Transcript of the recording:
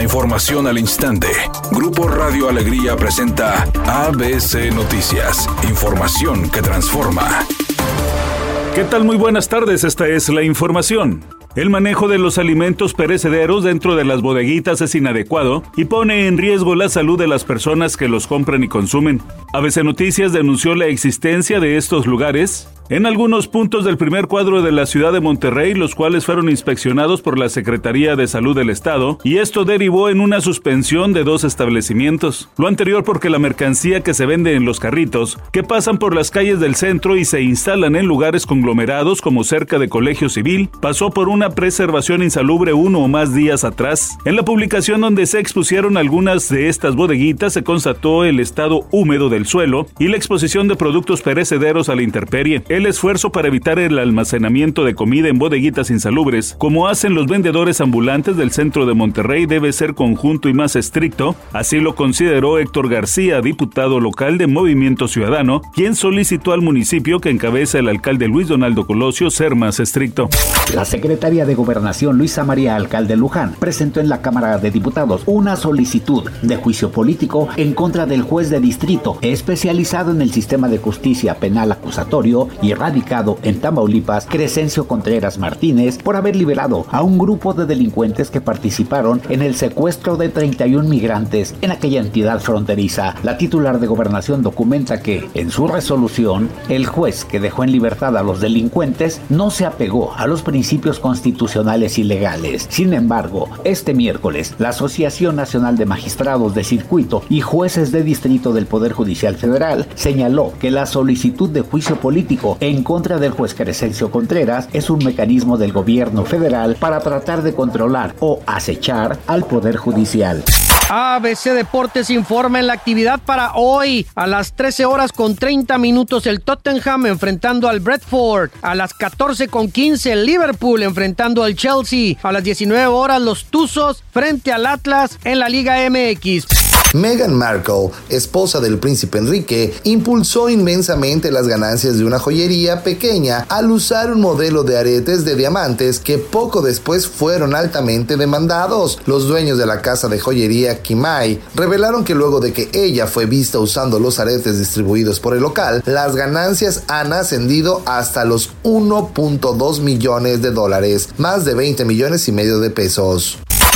Información al instante. Grupo Radio Alegría presenta ABC Noticias. Información que transforma. ¿Qué tal? Muy buenas tardes. Esta es la información. El manejo de los alimentos perecederos dentro de las bodeguitas es inadecuado y pone en riesgo la salud de las personas que los compran y consumen. ABC Noticias denunció la existencia de estos lugares en algunos puntos del primer cuadro de la ciudad de Monterrey, los cuales fueron inspeccionados por la Secretaría de Salud del Estado, y esto derivó en una suspensión de dos establecimientos. Lo anterior porque la mercancía que se vende en los carritos, que pasan por las calles del centro y se instalan en lugares conglomerados como cerca de Colegio Civil, pasó por una preservación insalubre uno o más días atrás. En la publicación donde se expusieron algunas de estas bodeguitas se constató el estado húmedo del suelo y la exposición de productos perecederos a la intemperie el esfuerzo para evitar el almacenamiento de comida en bodeguitas insalubres, como hacen los vendedores ambulantes del centro de Monterrey, debe ser conjunto y más estricto, así lo consideró Héctor García, diputado local de Movimiento Ciudadano, quien solicitó al municipio que encabeza el alcalde Luis Donaldo Colosio ser más estricto. La secretaria de Gobernación Luisa María Alcalde Luján presentó en la Cámara de Diputados una solicitud de juicio político en contra del juez de distrito especializado en el sistema de justicia penal acusatorio y radicado en Tamaulipas, Crescencio Contreras Martínez, por haber liberado a un grupo de delincuentes que participaron en el secuestro de 31 migrantes en aquella entidad fronteriza. La titular de gobernación documenta que, en su resolución, el juez que dejó en libertad a los delincuentes no se apegó a los principios constitucionales y legales. Sin embargo, este miércoles, la Asociación Nacional de Magistrados de Circuito y Jueces de Distrito del Poder Judicial Federal señaló que la solicitud de juicio político en contra del juez Crescencio Contreras es un mecanismo del gobierno federal para tratar de controlar o acechar al Poder Judicial. ABC Deportes informa en la actividad para hoy. A las 13 horas con 30 minutos el Tottenham enfrentando al Bradford. A las 14 con 15 el Liverpool enfrentando al Chelsea. A las 19 horas los Tuzos frente al Atlas en la Liga MX. Meghan Markle, esposa del príncipe Enrique, impulsó inmensamente las ganancias de una joyería pequeña al usar un modelo de aretes de diamantes que poco después fueron altamente demandados. Los dueños de la casa de joyería Kimai revelaron que luego de que ella fue vista usando los aretes distribuidos por el local, las ganancias han ascendido hasta los 1.2 millones de dólares, más de 20 millones y medio de pesos.